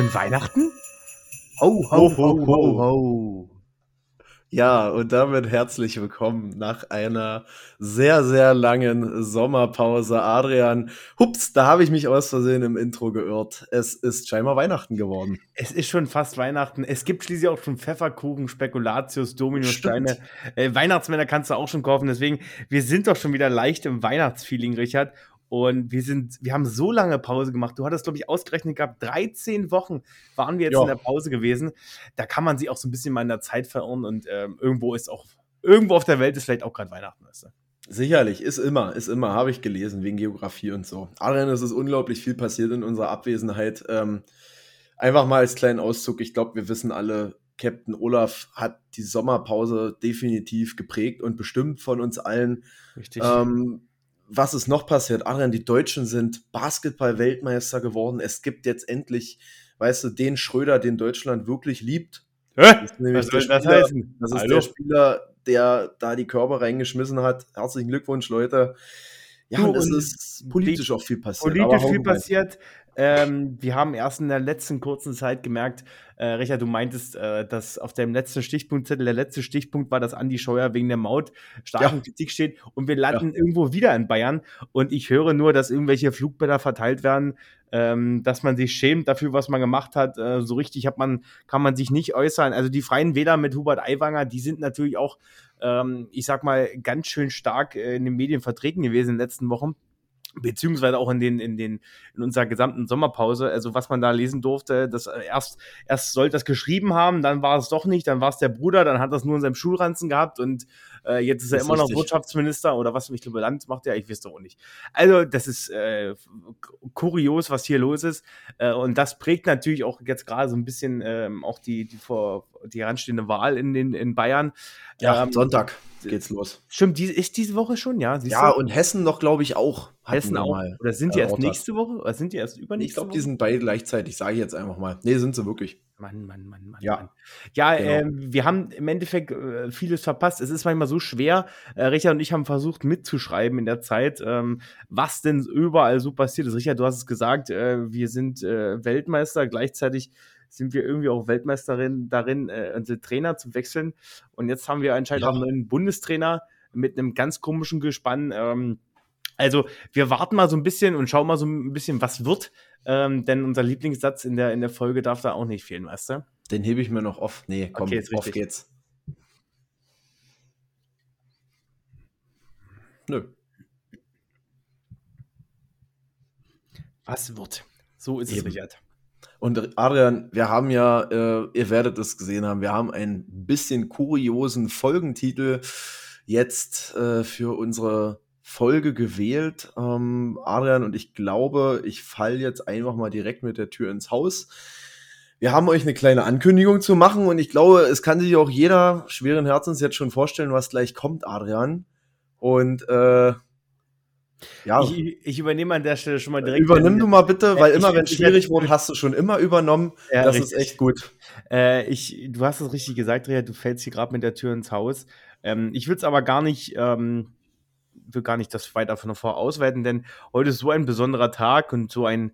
schon Weihnachten? Ho, ho, ho, ho, ho. Ja, und damit herzlich willkommen nach einer sehr, sehr langen Sommerpause. Adrian, hups, da habe ich mich aus Versehen im Intro geirrt. Es ist scheinbar Weihnachten geworden. Es ist schon fast Weihnachten. Es gibt schließlich auch schon Pfefferkuchen, Spekulatius, Dominosteine. Äh, Weihnachtsmänner kannst du auch schon kaufen. Deswegen, wir sind doch schon wieder leicht im Weihnachtsfeeling, Richard. Und wir sind, wir haben so lange Pause gemacht. Du hattest, glaube ich, ausgerechnet gehabt, 13 Wochen waren wir jetzt jo. in der Pause gewesen. Da kann man sich auch so ein bisschen mal in der Zeit verirren und ähm, irgendwo ist auch, irgendwo auf der Welt ist vielleicht auch gerade Weihnachten, weißt du? Sicherlich, ist immer, ist immer, habe ich gelesen, wegen Geografie und so. Adrian, es ist unglaublich viel passiert in unserer Abwesenheit. Ähm, einfach mal als kleinen Auszug, ich glaube, wir wissen alle, Captain Olaf hat die Sommerpause definitiv geprägt und bestimmt von uns allen. Richtig. Ähm, was ist noch passiert? Adrian, die Deutschen sind Basketball-Weltmeister geworden. Es gibt jetzt endlich, weißt du, den Schröder, den Deutschland wirklich liebt. Das ist was soll das heißen? Das ist Hallo? der Spieler, der da die Körper reingeschmissen hat. Herzlichen Glückwunsch, Leute. Ja, und es ist politisch auch viel passiert. Politisch viel passiert. Ähm, wir haben erst in der letzten kurzen Zeit gemerkt, äh, Richard, du meintest, äh, dass auf deinem letzten Stichpunktzettel, der letzte Stichpunkt war, dass Andi Scheuer wegen der Maut stark in Kritik steht und wir landen ja. irgendwo wieder in Bayern und ich höre nur, dass irgendwelche Flugblätter verteilt werden, ähm, dass man sich schämt dafür, was man gemacht hat. Äh, so richtig hat man, kann man sich nicht äußern. Also die Freien Wähler mit Hubert Aiwanger, die sind natürlich auch, ähm, ich sag mal, ganz schön stark äh, in den Medien vertreten gewesen in den letzten Wochen beziehungsweise auch in den in den in unserer gesamten Sommerpause also was man da lesen durfte das äh, erst erst sollte das geschrieben haben dann war es doch nicht dann war es der Bruder dann hat das nur in seinem Schulranzen gehabt und äh, jetzt ist er immer richtig. noch Wirtschaftsminister oder was ich glaube Land macht er ich weiß doch auch nicht. Also das ist äh, kurios was hier los ist äh, und das prägt natürlich auch jetzt gerade so ein bisschen ähm, auch die die vor die heranstehende Wahl in den in Bayern. Ja ähm, Sonntag geht's los. Stimmt, die, ist diese Woche schon, ja? Siehst ja, du? und Hessen noch, glaube ich, auch. Hessen auch. Mal, oder sind die erst nächste Woche? Oder sind die erst übernächste Ich glaube, die sind beide gleichzeitig, sage ich jetzt einfach mal. Nee, sind sie wirklich. Mann, Mann, Mann, Mann. Ja, Mann. ja genau. äh, wir haben im Endeffekt äh, vieles verpasst. Es ist manchmal so schwer. Äh, Richard und ich haben versucht mitzuschreiben in der Zeit, ähm, was denn überall so passiert ist. Richard, du hast es gesagt, äh, wir sind äh, Weltmeister. Gleichzeitig sind wir irgendwie auch Weltmeisterin darin, äh, unsere Trainer zu wechseln. Und jetzt haben wir anscheinend ja. auch einen Bundestrainer mit einem ganz komischen Gespann. Ähm, also wir warten mal so ein bisschen und schauen mal so ein bisschen, was wird. Ähm, denn unser Lieblingssatz in der, in der Folge darf da auch nicht fehlen, weißt du? Den hebe ich mir noch auf. Nee, komm, okay, auf geht's. Nö. Was wird? So ist Eben. es, Richard. Und Adrian, wir haben ja, äh, ihr werdet es gesehen haben, wir haben einen bisschen kuriosen Folgentitel jetzt äh, für unsere Folge gewählt. Ähm, Adrian, und ich glaube, ich falle jetzt einfach mal direkt mit der Tür ins Haus. Wir haben euch eine kleine Ankündigung zu machen und ich glaube, es kann sich auch jeder schweren Herzens jetzt schon vorstellen, was gleich kommt, Adrian. Und äh, ja. Ich, ich, übernehme an der Stelle schon mal direkt. Übernimm du mal bitte, weil immer, wenn es schwierig wurde, hast du schon immer übernommen. Ja, das richtig. ist echt gut. Äh, ich, du hast es richtig gesagt, Ria, du fällst hier gerade mit der Tür ins Haus. Ähm, ich würde es aber gar nicht, ähm, will gar nicht das weiter von vor ausweiten, denn heute ist so ein besonderer Tag und so ein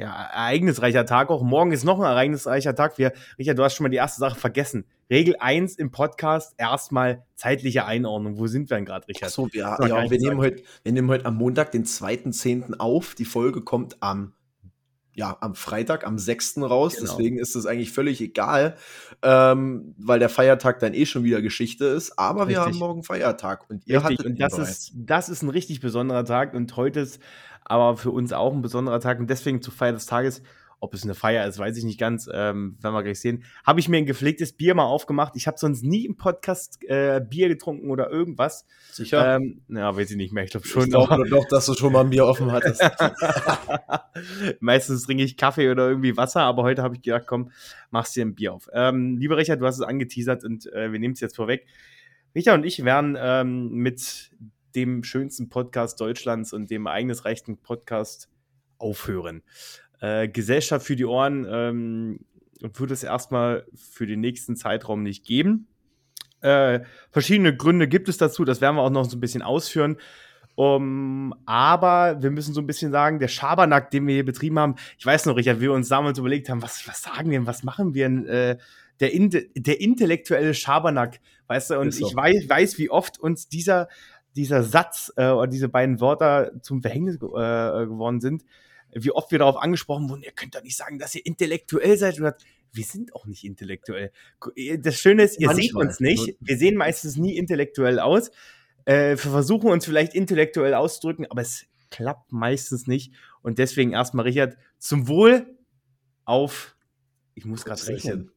ja, ereignisreicher Tag auch. Morgen ist noch ein ereignisreicher Tag. Wir, Richard, du hast schon mal die erste Sache vergessen. Regel 1 im Podcast erstmal zeitliche Einordnung. Wo sind wir denn gerade, Richard? Ach so, wir, ja, wir nehmen, heute, wir nehmen heute am Montag, den 2.10. auf. Die Folge kommt am ja, am Freitag, am 6. raus. Genau. Deswegen ist es eigentlich völlig egal, ähm, weil der Feiertag dann eh schon wieder Geschichte ist. Aber richtig. wir haben morgen Feiertag und ihr richtig. hattet und das ist, das ist ein richtig besonderer Tag und heute ist aber für uns auch ein besonderer Tag und deswegen zur Feier des Tages ob es eine Feier ist, weiß ich nicht ganz. Ähm, werden wir gleich sehen. Habe ich mir ein gepflegtes Bier mal aufgemacht. Ich habe sonst nie im Podcast äh, Bier getrunken oder irgendwas. Sicher? Ähm, ja, weiß ich nicht mehr. Ich glaube schon. Ich glaube doch, dass du schon mal ein Bier offen hattest. Meistens trinke ich Kaffee oder irgendwie Wasser, aber heute habe ich gedacht, komm, machst dir ein Bier auf. Ähm, lieber Richard, du hast es angeteasert und äh, wir nehmen es jetzt vorweg. Richard und ich werden ähm, mit dem schönsten Podcast Deutschlands und dem eigenesreichsten Podcast aufhören äh, Gesellschaft für die Ohren ähm, wird es erstmal für den nächsten Zeitraum nicht geben. Äh, verschiedene Gründe gibt es dazu, das werden wir auch noch so ein bisschen ausführen. Um, aber wir müssen so ein bisschen sagen, der Schabernack, den wir hier betrieben haben, ich weiß noch, Richard, wie wir uns damals überlegt haben, was, was sagen wir, was machen wir, äh, der, der intellektuelle Schabernack, weißt du, und ich weiß, weiß, wie oft uns dieser, dieser Satz äh, oder diese beiden Wörter zum Verhängnis äh, geworden sind, wie oft wir darauf angesprochen wurden, ihr könnt doch nicht sagen, dass ihr intellektuell seid. Und wir sind auch nicht intellektuell. Das Schöne ist, ihr Manchmal. seht uns nicht. Wir sehen meistens nie intellektuell aus. Äh, wir versuchen uns vielleicht intellektuell auszudrücken, aber es klappt meistens nicht. Und deswegen erstmal, Richard, zum Wohl auf, ich muss gerade rechnen.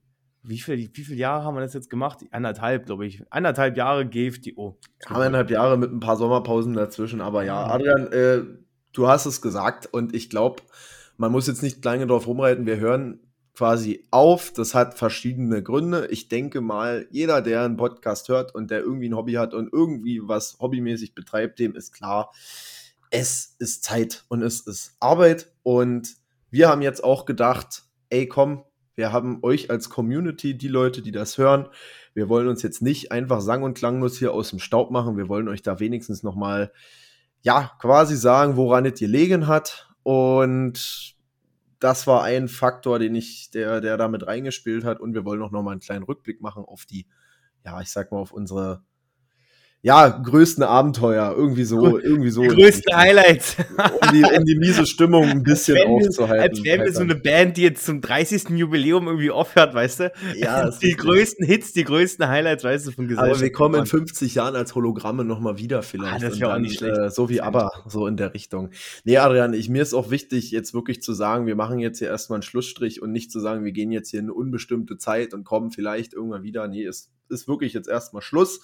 Wie viel, wie viele Jahre haben wir das jetzt gemacht? Anderthalb, glaube ich. Anderthalb Jahre GFDO. Anderthalb Jahre mit ein paar Sommerpausen dazwischen, aber ja, Adrian, äh, du hast es gesagt und ich glaube, man muss jetzt nicht lange drauf rumreiten. Wir hören quasi auf. Das hat verschiedene Gründe. Ich denke mal, jeder, der einen Podcast hört und der irgendwie ein Hobby hat und irgendwie was hobbymäßig betreibt, dem ist klar, es ist Zeit und es ist Arbeit. Und wir haben jetzt auch gedacht, ey, komm, wir haben euch als Community, die Leute, die das hören, wir wollen uns jetzt nicht einfach sang- und klanglos hier aus dem Staub machen. Wir wollen euch da wenigstens nochmal, ja, quasi sagen, woran es gelegen hat. Und das war ein Faktor, den ich, der, der damit reingespielt hat. Und wir wollen auch noch mal einen kleinen Rückblick machen auf die, ja, ich sag mal, auf unsere ja, größten Abenteuer, irgendwie so, irgendwie so. Die größten Highlights. Um die, um die miese Stimmung ein bisschen als aufzuhalten. Als wären wir so eine Band, die jetzt zum 30. Jubiläum irgendwie aufhört, weißt du? Ja. Die größten Hits, die größten Highlights, weißt du, von Gesellschaft. Aber wir kommen in 50 Jahren als Hologramme nochmal wieder vielleicht. Ah, das wäre auch nicht schlecht. Äh, so wie aber, so in der Richtung. Nee, Adrian, ich, mir ist auch wichtig, jetzt wirklich zu sagen, wir machen jetzt hier erstmal einen Schlussstrich und nicht zu sagen, wir gehen jetzt hier in eine unbestimmte Zeit und kommen vielleicht irgendwann wieder. Nee, es ist wirklich jetzt erstmal Schluss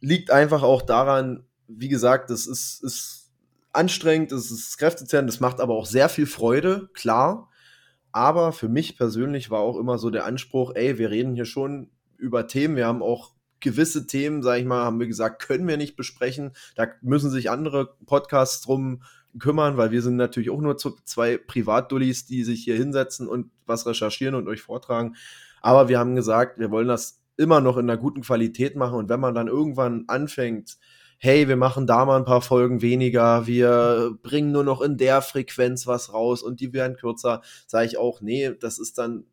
liegt einfach auch daran, wie gesagt, das ist, ist anstrengend, das ist kräftezehrend, das macht aber auch sehr viel Freude, klar. Aber für mich persönlich war auch immer so der Anspruch, ey, wir reden hier schon über Themen, wir haben auch gewisse Themen, sage ich mal, haben wir gesagt, können wir nicht besprechen. Da müssen sich andere Podcasts drum kümmern, weil wir sind natürlich auch nur zwei Privatdullis, die sich hier hinsetzen und was recherchieren und euch vortragen. Aber wir haben gesagt, wir wollen das immer noch in einer guten Qualität machen. Und wenn man dann irgendwann anfängt, hey, wir machen da mal ein paar Folgen weniger, wir bringen nur noch in der Frequenz was raus und die werden kürzer, sage ich auch, nee, das ist dann,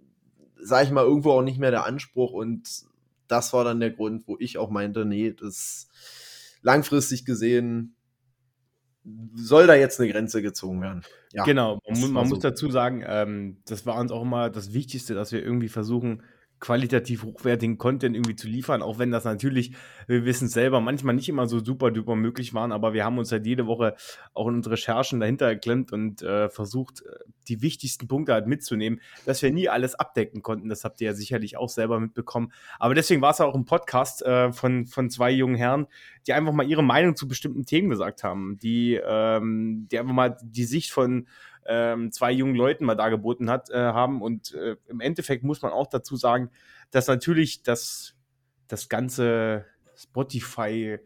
sage ich mal, irgendwo auch nicht mehr der Anspruch und das war dann der Grund, wo ich auch meinte, nee, das langfristig gesehen soll da jetzt eine Grenze gezogen werden. Ja, genau, man, man so. muss dazu sagen, ähm, das war uns auch immer das Wichtigste, dass wir irgendwie versuchen, qualitativ hochwertigen Content irgendwie zu liefern, auch wenn das natürlich, wir wissen selber, manchmal nicht immer so super duper möglich waren, aber wir haben uns halt jede Woche auch in unsere Recherchen dahinter erklemmt und äh, versucht, äh, die wichtigsten Punkte halt mitzunehmen, dass wir nie alles abdecken konnten. Das habt ihr ja sicherlich auch selber mitbekommen. Aber deswegen war es auch ein Podcast äh, von, von zwei jungen Herren, die einfach mal ihre Meinung zu bestimmten Themen gesagt haben, die, ähm, die einfach mal die Sicht von ähm, zwei jungen Leuten mal dargeboten hat, äh, haben. Und äh, im Endeffekt muss man auch dazu sagen, dass natürlich das, das ganze Spotify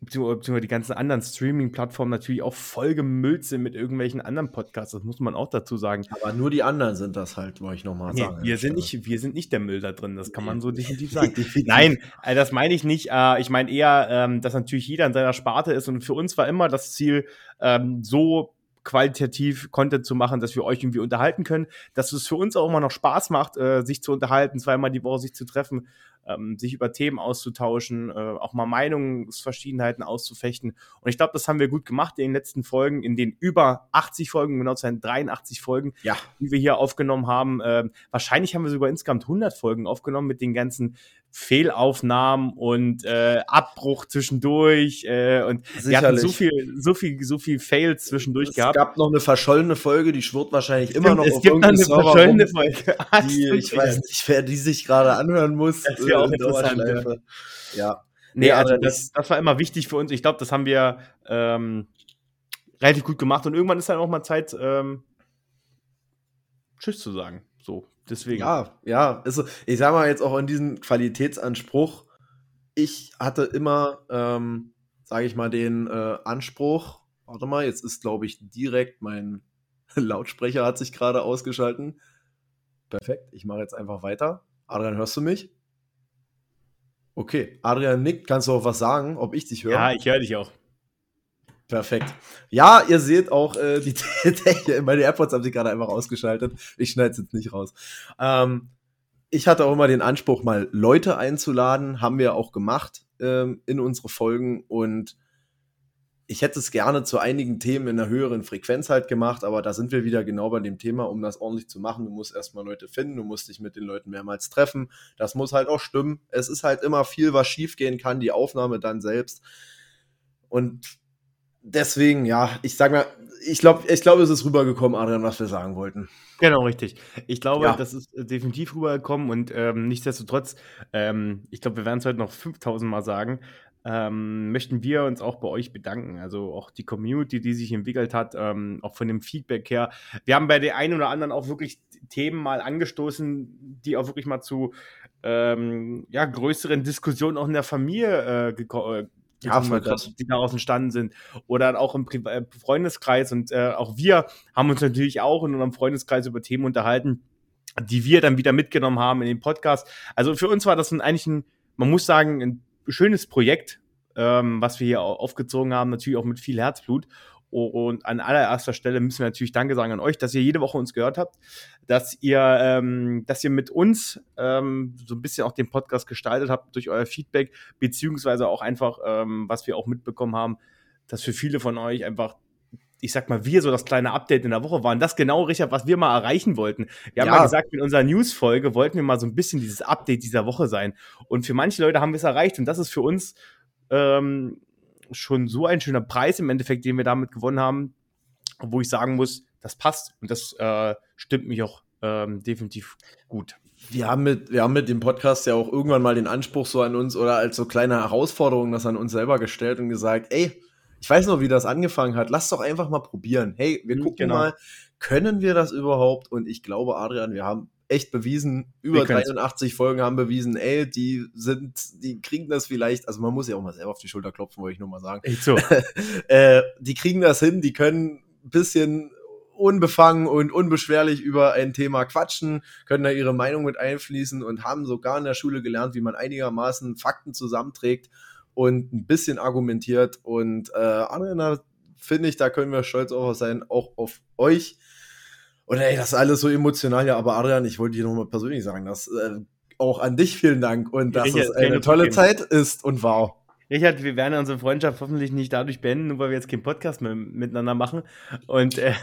beziehungsweise die ganzen anderen Streaming-Plattformen natürlich auch voll gemüllt sind mit irgendwelchen anderen Podcasts. Das muss man auch dazu sagen. Aber nur die anderen sind das halt, wollte ich nochmal nee, sagen. Wir sind, nicht, wir sind nicht der Müll da drin, das kann man so definitiv sagen. Nein, äh, das meine ich nicht. Äh, ich meine eher, ähm, dass natürlich jeder in seiner Sparte ist und für uns war immer das Ziel, ähm, so qualitativ Content zu machen, dass wir euch irgendwie unterhalten können, dass es für uns auch immer noch Spaß macht, äh, sich zu unterhalten, zweimal die Woche sich zu treffen ähm, sich über Themen auszutauschen, äh, auch mal Meinungsverschiedenheiten auszufechten. Und ich glaube, das haben wir gut gemacht in den letzten Folgen, in den über 80 Folgen, genau zu sein 83 Folgen, ja. die wir hier aufgenommen haben. Ähm, wahrscheinlich haben wir sogar insgesamt 100 Folgen aufgenommen mit den ganzen Fehlaufnahmen und äh, Abbruch zwischendurch äh, und Sicherlich. wir hatten so viel, so viel, so viel Fails zwischendurch es gehabt. Es gab noch eine verschollene Folge, die schwirrt wahrscheinlich immer noch es auf gibt noch eine verschollene rum, Folge. Die, ich weiß nicht, wer die sich gerade anhören muss. Das wäre auch interessant. Ja. ja. Nee, also das, das war immer wichtig für uns. Ich glaube, das haben wir ähm, relativ gut gemacht und irgendwann ist dann auch mal Zeit, ähm, Tschüss zu sagen. So, deswegen. Ja, ja. Also, ich sag mal jetzt auch in diesem Qualitätsanspruch, ich hatte immer, ähm, sage ich mal, den äh, Anspruch, warte mal, jetzt ist, glaube ich, direkt mein Lautsprecher hat sich gerade ausgeschalten. Perfekt, ich mache jetzt einfach weiter. Adrian, hörst du mich? Okay, Adrian nickt, kannst du auch was sagen, ob ich dich höre? Ja, ich höre dich auch. Perfekt. Ja, ihr seht auch, äh, die, meine AirPods haben sich gerade einfach ausgeschaltet. Ich schneide es jetzt nicht raus. Ähm, ich hatte auch immer den Anspruch, mal Leute einzuladen. Haben wir auch gemacht ähm, in unsere Folgen. Und ich hätte es gerne zu einigen Themen in einer höheren Frequenz halt gemacht, aber da sind wir wieder genau bei dem Thema, um das ordentlich zu machen. Du musst erstmal Leute finden, du musst dich mit den Leuten mehrmals treffen. Das muss halt auch stimmen. Es ist halt immer viel, was schiefgehen kann, die Aufnahme dann selbst. Und deswegen, ja, ich sag mal, ich glaube, ich glaube, es ist rübergekommen, Adrian, was wir sagen wollten. Genau, richtig. Ich glaube, ja. das ist definitiv rübergekommen und ähm, nichtsdestotrotz, ähm, ich glaube, wir werden es heute noch 5000 Mal sagen, ähm, möchten wir uns auch bei euch bedanken. Also auch die Community, die sich entwickelt hat, ähm, auch von dem Feedback her. Wir haben bei den einen oder anderen auch wirklich Themen mal angestoßen, die auch wirklich mal zu ähm, ja, größeren Diskussionen auch in der Familie äh, gekommen äh, ja, voll krass. die daraus entstanden sind. Oder auch im Pri äh, Freundeskreis. Und äh, auch wir haben uns natürlich auch in unserem Freundeskreis über Themen unterhalten, die wir dann wieder mitgenommen haben in den Podcast. Also für uns war das ein, eigentlich ein, man muss sagen, ein schönes Projekt, ähm, was wir hier aufgezogen haben, natürlich auch mit viel Herzblut. Und an allererster Stelle müssen wir natürlich Danke sagen an euch, dass ihr jede Woche uns gehört habt, dass ihr, ähm, dass ihr mit uns ähm, so ein bisschen auch den Podcast gestaltet habt durch euer Feedback, beziehungsweise auch einfach, ähm, was wir auch mitbekommen haben, dass für viele von euch einfach ich sag mal, wir so das kleine Update in der Woche waren. Das genau, Richard, was wir mal erreichen wollten. Wir haben ja gesagt, in unserer News-Folge wollten wir mal so ein bisschen dieses Update dieser Woche sein. Und für manche Leute haben wir es erreicht. Und das ist für uns ähm, schon so ein schöner Preis im Endeffekt, den wir damit gewonnen haben, wo ich sagen muss, das passt und das äh, stimmt mich auch ähm, definitiv gut. Wir haben, mit, wir haben mit dem Podcast ja auch irgendwann mal den Anspruch so an uns oder als so kleine Herausforderung das an uns selber gestellt und gesagt, ey, ich weiß noch, wie das angefangen hat. Lass doch einfach mal probieren. Hey, wir mhm, gucken genau. mal, können wir das überhaupt? Und ich glaube, Adrian, wir haben echt bewiesen, über 83 Folgen haben bewiesen, ey, die sind, die kriegen das vielleicht, also man muss ja auch mal selber auf die Schulter klopfen, wollte ich nur mal sagen. Echt so. äh, die kriegen das hin, die können ein bisschen unbefangen und unbeschwerlich über ein Thema quatschen, können da ihre Meinung mit einfließen und haben sogar in der Schule gelernt, wie man einigermaßen Fakten zusammenträgt und ein bisschen argumentiert. Und äh, Anna, finde ich, da können wir stolz auf sein, auch auf euch und ey, das ist alles so emotional, ja, aber Adrian, ich wollte dir nochmal persönlich sagen, dass äh, auch an dich vielen Dank und dass es eine tolle Zeit ist und wow. Richard, wir werden unsere Freundschaft hoffentlich nicht dadurch beenden, nur weil wir jetzt keinen Podcast mehr miteinander machen. Und äh,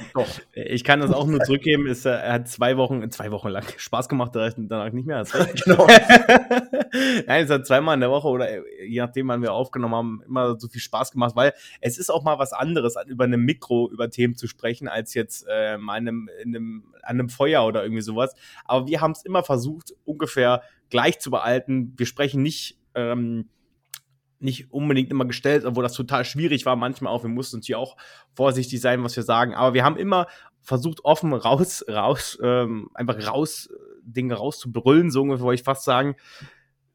ich kann das auch nur zurückgeben. Es, äh, er hat zwei Wochen, zwei Wochen lang Spaß gemacht, danach nicht mehr. genau. Nein, es hat zweimal in der Woche oder äh, je nachdem, wann wir aufgenommen haben, immer so viel Spaß gemacht, weil es ist auch mal was anderes, über einem Mikro über Themen zu sprechen, als jetzt äh, mal einem, in einem, an einem Feuer oder irgendwie sowas. Aber wir haben es immer versucht, ungefähr gleich zu behalten. Wir sprechen nicht ähm, nicht unbedingt immer gestellt, obwohl das total schwierig war manchmal auch. Wir mussten uns hier auch vorsichtig sein, was wir sagen. Aber wir haben immer versucht, offen raus, raus, ähm, einfach raus, Dinge rauszubrüllen, so ungefähr wollte ich fast sagen,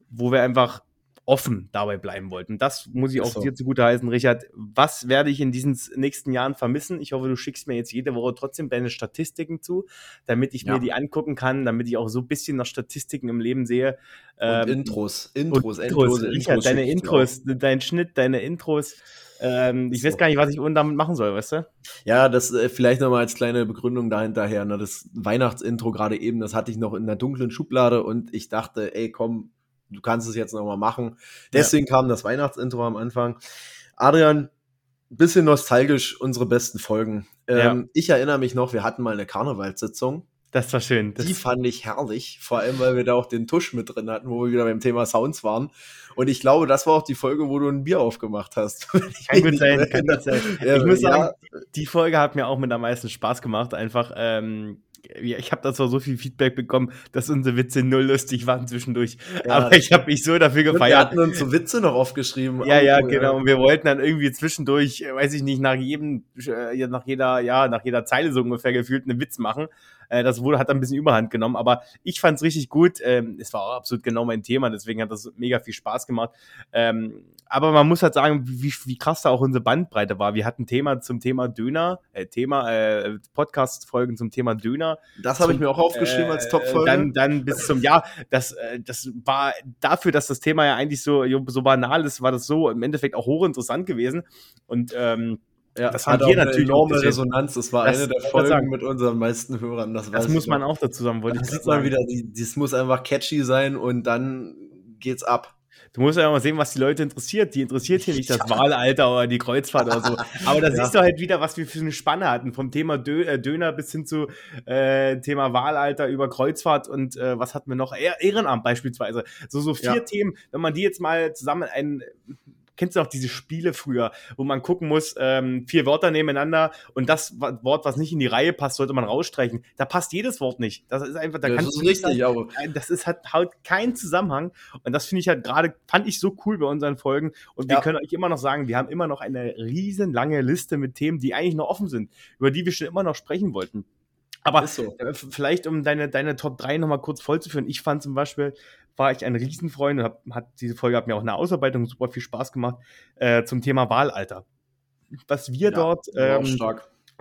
wo wir einfach offen dabei bleiben wollten. Das muss ich auch so. dir zugute heißen, Richard. Was werde ich in diesen nächsten Jahren vermissen? Ich hoffe, du schickst mir jetzt jede Woche trotzdem deine Statistiken zu, damit ich ja. mir die angucken kann, damit ich auch so ein bisschen nach Statistiken im Leben sehe. Und ähm, Intros, Intros, und Intros. Richard, Intros deine Intros, dein Schnitt, deine Intros. Ähm, ich so. weiß gar nicht, was ich damit machen soll, weißt du? Ja, das äh, vielleicht nochmal als kleine Begründung dahinterher. Ne? Das Weihnachtsintro gerade eben, das hatte ich noch in der dunklen Schublade und ich dachte, ey, komm, du kannst es jetzt nochmal machen. Deswegen ja. kam das Weihnachtsintro am Anfang. Adrian, bisschen nostalgisch, unsere besten Folgen. Ähm, ja. Ich erinnere mich noch, wir hatten mal eine Karnevalssitzung. Das war schön. Das die fand ich herrlich, vor allem weil wir da auch den Tusch mit drin hatten, wo wir wieder beim Thema Sounds waren. Und ich glaube, das war auch die Folge, wo du ein Bier aufgemacht hast. Kann gut sein, kann gut sein. Ja, ich muss sagen, die Folge hat mir auch mit am meisten Spaß gemacht. Einfach, ähm, ich habe da zwar so viel Feedback bekommen, dass unsere Witze null lustig waren zwischendurch, ja, aber ich habe mich so dafür gefeiert. Wir hatten uns so Witze noch aufgeschrieben. Ja, ja, genau. Und wir wollten dann irgendwie zwischendurch, weiß ich nicht, nach jedem, äh, nach jeder, ja, nach jeder Zeile so ungefähr gefühlt einen Witz machen. Äh, das wurde, hat dann ein bisschen Überhand genommen, aber ich fand es richtig gut. Ähm, es war auch absolut genau mein Thema, deswegen hat das mega viel Spaß gemacht. Ähm, aber man muss halt sagen, wie, wie krass da auch unsere Bandbreite war. Wir hatten Thema zum Thema Döner, äh, Thema, äh, Podcast-Folgen zum Thema Döner. Das habe ich mir auch aufgeschrieben äh, als Top-Folge. Dann, dann bis zum Jahr. Das, äh, das war dafür, dass das Thema ja eigentlich so, so banal ist, war das so im Endeffekt auch hochinteressant gewesen. Und ähm, ja. Das hat wir natürlich enorme Resonanz. Das war das, eine der Folgen sagen. mit unseren meisten Hörern. Das, das muss man auch dazu sagen. Wollte das ich mal wieder, das muss einfach catchy sein und dann geht's ab. Du musst ja mal sehen, was die Leute interessiert. Die interessiert hier nicht das Wahlalter oder die Kreuzfahrt oder so. Aber da ja. siehst du halt wieder, was wir für eine Spanne hatten. Vom Thema Dö äh, Döner bis hin zu äh, Thema Wahlalter über Kreuzfahrt und äh, was hatten wir noch? Ehrenamt beispielsweise. So, so vier ja. Themen. Wenn man die jetzt mal zusammen ein kennst du auch diese Spiele früher, wo man gucken muss, ähm, vier Wörter nebeneinander und das Wort, was nicht in die Reihe passt, sollte man rausstreichen. Da passt jedes Wort nicht. Das ist einfach, da das kannst ist du richtig, sagen, aber das ist halt, halt kein Zusammenhang und das finde ich halt gerade, fand ich so cool bei unseren Folgen und wir ja. können euch immer noch sagen, wir haben immer noch eine riesen lange Liste mit Themen, die eigentlich noch offen sind, über die wir schon immer noch sprechen wollten. Aber so. Äh, vielleicht, um deine, deine Top 3 nochmal kurz vollzuführen. Ich fand zum Beispiel, war ich ein Riesenfreund und hab, hat diese Folge hat mir auch eine Ausarbeitung super viel Spaß gemacht äh, zum Thema Wahlalter. Was wir ja, dort ähm,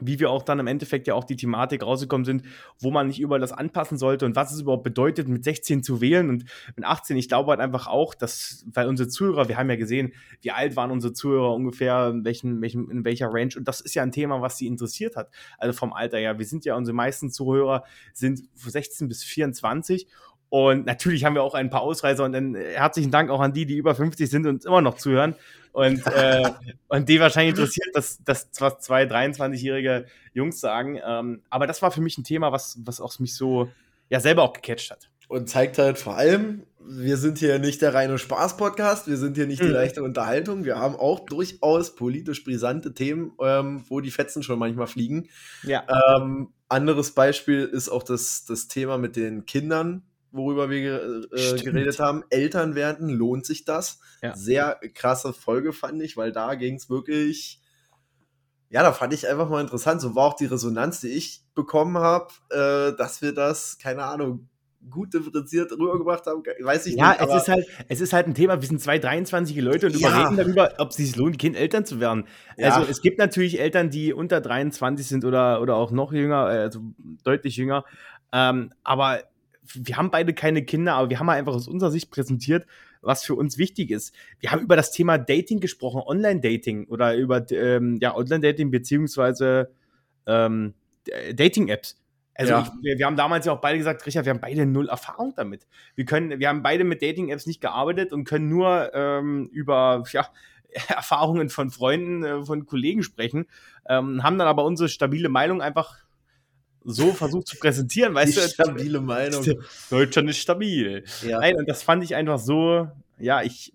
wie wir auch dann im Endeffekt ja auch die Thematik rausgekommen sind, wo man nicht überall das anpassen sollte und was es überhaupt bedeutet, mit 16 zu wählen und mit 18. Ich glaube halt einfach auch, dass, weil unsere Zuhörer, wir haben ja gesehen, wie alt waren unsere Zuhörer ungefähr, in, welchen, welchen, in welcher Range und das ist ja ein Thema, was sie interessiert hat. Also vom Alter her. Wir sind ja, unsere meisten Zuhörer sind 16 bis 24 und natürlich haben wir auch ein paar Ausreißer und dann herzlichen Dank auch an die, die über 50 sind und immer noch zuhören. Und, äh, und die wahrscheinlich interessiert, dass das was zwei 23-jährige Jungs sagen. Ähm, aber das war für mich ein Thema, was, was auch mich so ja selber auch gecatcht hat. Und zeigt halt vor allem, wir sind hier nicht der reine Spaß-Podcast, wir sind hier nicht die mhm. leichte Unterhaltung. Wir haben auch durchaus politisch brisante Themen, ähm, wo die Fetzen schon manchmal fliegen. Ja. Ähm, anderes Beispiel ist auch das, das Thema mit den Kindern, worüber wir äh, geredet haben. Eltern werden, lohnt sich das? Ja. Sehr krasse Folge fand ich, weil da ging es wirklich, ja, da fand ich einfach mal interessant. So war auch die Resonanz, die ich bekommen habe, äh, dass wir das, keine Ahnung, gut differenziert rübergebracht haben, weiß ich ja, nicht. Ja, es ist halt, es ist halt ein Thema. Wir sind zwei 23 Leute und ja. überreden darüber, ob es sich lohnt, Kind Eltern zu werden. Ja. Also es gibt natürlich Eltern, die unter 23 sind oder, oder auch noch jünger, also deutlich jünger. Ähm, aber wir haben beide keine Kinder, aber wir haben einfach aus unserer Sicht präsentiert, was für uns wichtig ist. Wir haben über das Thema Dating gesprochen, Online-Dating oder über ähm, ja, Online-Dating beziehungsweise ähm, Dating-Apps. Also ja. ich, wir, wir, haben damals ja auch beide gesagt, Richard, wir haben beide null Erfahrung damit. Wir können, wir haben beide mit Dating-Apps nicht gearbeitet und können nur ähm, über ja, Erfahrungen von Freunden, äh, von Kollegen sprechen, ähm, haben dann aber unsere stabile Meinung einfach so versucht zu präsentieren, weißt Die du? Stabile Meinung. Deutschland ist stabil. Ja. Nein, und das fand ich einfach so, ja, ich,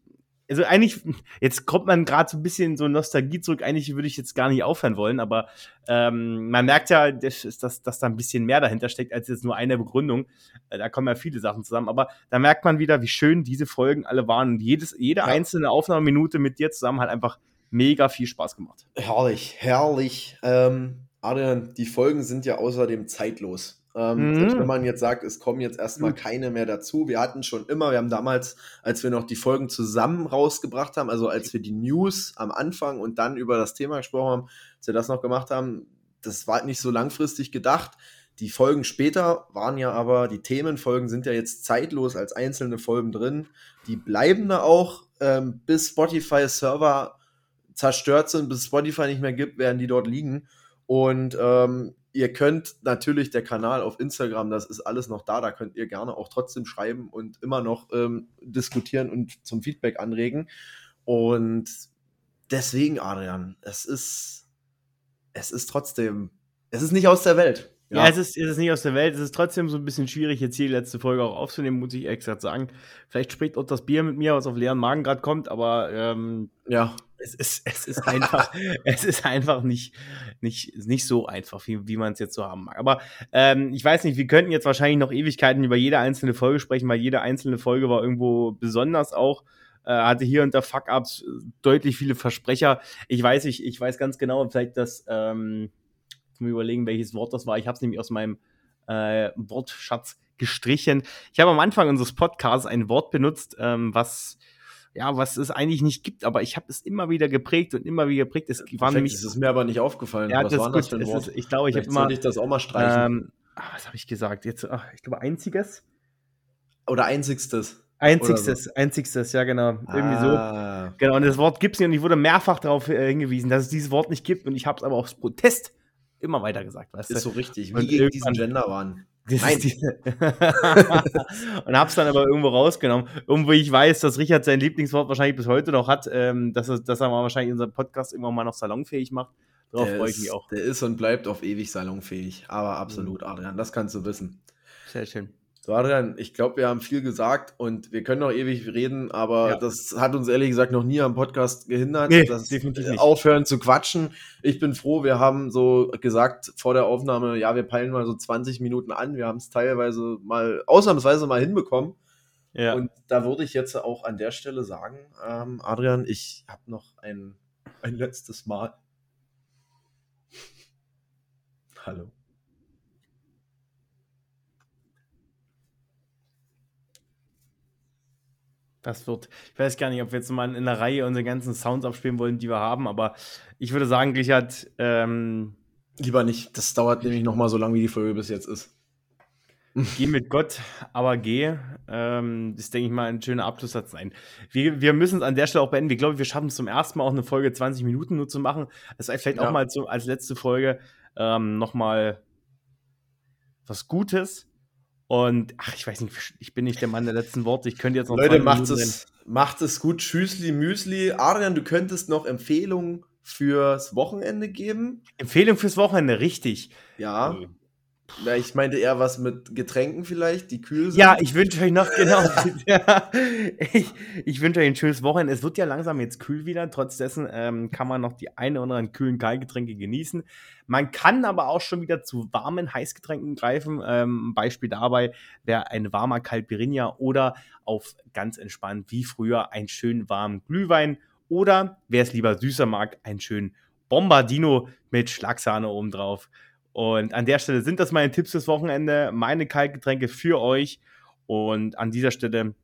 also eigentlich, jetzt kommt man gerade so ein bisschen so Nostalgie zurück. Eigentlich würde ich jetzt gar nicht aufhören wollen, aber ähm, man merkt ja, dass, dass, dass da ein bisschen mehr dahinter steckt als jetzt nur eine Begründung. Äh, da kommen ja viele Sachen zusammen, aber da merkt man wieder, wie schön diese Folgen alle waren. Und jedes, jede ja. einzelne Aufnahmeminute mit dir zusammen hat einfach mega viel Spaß gemacht. Herrlich, herrlich. Ähm, Adrian, die Folgen sind ja außerdem zeitlos. Ähm, mhm. Wenn man jetzt sagt, es kommen jetzt erstmal mhm. keine mehr dazu. Wir hatten schon immer, wir haben damals, als wir noch die Folgen zusammen rausgebracht haben, also als wir die News am Anfang und dann über das Thema gesprochen haben, als wir das noch gemacht haben, das war nicht so langfristig gedacht. Die Folgen später waren ja aber, die Themenfolgen sind ja jetzt zeitlos als einzelne Folgen drin. Die bleiben da auch, ähm, bis Spotify-Server zerstört sind, bis Spotify nicht mehr gibt, werden die dort liegen. Und ähm, ihr könnt natürlich der Kanal auf Instagram, das ist alles noch da, da könnt ihr gerne auch trotzdem schreiben und immer noch ähm, diskutieren und zum Feedback anregen. Und deswegen, Adrian, es ist, es ist trotzdem, es ist nicht aus der Welt. Ja, ja es, ist, es ist nicht aus der Welt. Es ist trotzdem so ein bisschen schwierig, jetzt hier die letzte Folge auch aufzunehmen, muss ich extra sagen. Vielleicht spricht auch das Bier mit mir, was auf leeren Magen gerade kommt, aber ähm, ja es ist, es ist einfach, es ist einfach nicht, nicht, nicht so einfach, wie, wie man es jetzt so haben mag. Aber ähm, ich weiß nicht, wir könnten jetzt wahrscheinlich noch Ewigkeiten über jede einzelne Folge sprechen, weil jede einzelne Folge war irgendwo besonders auch. Äh, hatte hier da Fuck-Ups, deutlich viele Versprecher. Ich weiß nicht, ich weiß ganz genau, vielleicht das, ähm, ich muss überlegen, welches Wort das war. Ich habe es nämlich aus meinem äh, Wortschatz gestrichen. Ich habe am Anfang unseres Podcasts ein Wort benutzt, ähm, was ja, was es eigentlich nicht gibt, aber ich habe es immer wieder geprägt und immer wieder geprägt. Es war Perfekt, nämlich, ist mir aber nicht aufgefallen. Ja, was das war gut. das für ein Wort? Ist, ich glaube, ich habe immer. ich das auch mal streichen. Ähm, ach, was habe ich gesagt? Jetzt, ach, ich glaube, einziges. Oder einzigstes. Einzigstes, so. einzigstes, ja genau. Irgendwie ah. so. Genau, und das Wort gibt es nicht und ich wurde mehrfach darauf äh, hingewiesen, dass es dieses Wort nicht gibt und ich habe es aber aus Protest immer weiter gesagt, weißt du? Ist so richtig, wie und gegen diesen Gender waren. Nein. und hab's dann aber irgendwo rausgenommen. Irgendwo ich weiß, dass Richard sein Lieblingswort wahrscheinlich bis heute noch hat, ähm, dass, er, dass er mal wahrscheinlich unseren Podcast irgendwann mal noch salonfähig macht. Darauf freue ich mich auch. Der ist und bleibt auf ewig salonfähig. Aber absolut, mhm. Adrian, das kannst du wissen. Sehr schön. So, Adrian, ich glaube, wir haben viel gesagt und wir können noch ewig reden, aber ja. das hat uns ehrlich gesagt noch nie am Podcast gehindert, nee, das definitiv nicht. aufhören zu quatschen. Ich bin froh, wir haben so gesagt vor der Aufnahme, ja, wir peilen mal so 20 Minuten an. Wir haben es teilweise mal, ausnahmsweise mal hinbekommen. Ja. Und da würde ich jetzt auch an der Stelle sagen, ähm, Adrian, ich habe noch ein, ein letztes Mal. Hallo. Das wird, ich weiß gar nicht, ob wir jetzt mal in der Reihe unsere ganzen Sounds abspielen wollen, die wir haben, aber ich würde sagen, Richard, ähm, Lieber nicht, das dauert nämlich noch mal so lange, wie die Folge bis jetzt ist. Geh mit Gott, aber geh. Ähm, das denke ich mal ein schöner Abschlusssatz sein. Wir, wir müssen es an der Stelle auch beenden. Ich glaube, wir schaffen es zum ersten Mal auch eine Folge 20 Minuten nur zu machen. Das ist vielleicht ja. auch mal so als letzte Folge ähm, noch mal was Gutes. Und ach, ich weiß nicht, ich bin nicht der Mann der letzten Worte. Ich könnte jetzt noch. Leute, macht es, macht es gut. Tschüssli, Müsli. Adrian, du könntest noch Empfehlungen fürs Wochenende geben. Empfehlung fürs Wochenende, richtig. Ja. Ja, ich meinte eher was mit Getränken vielleicht, die kühl sind. Ja, ich wünsche euch noch, genau. ja, ich, ich wünsche euch ein schönes Wochenende. Es wird ja langsam jetzt kühl wieder. Trotz ähm, kann man noch die eine oder anderen kühlen Kaltgetränke genießen. Man kann aber auch schon wieder zu warmen Heißgetränken greifen. Ähm, Beispiel dabei wäre ein warmer Kaltbirinja oder auf ganz entspannt wie früher einen schönen warmen Glühwein oder, wer es lieber süßer mag, einen schönen Bombardino mit Schlagsahne obendrauf. Und an der Stelle sind das meine Tipps fürs Wochenende, meine Kaltgetränke für euch. Und an dieser Stelle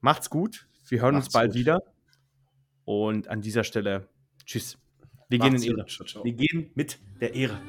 macht's gut. Wir hören macht's uns bald gut. wieder. Und an dieser Stelle, tschüss. Wir macht's gehen in Ehre. Ciao, ciao. Wir gehen mit der Ehre.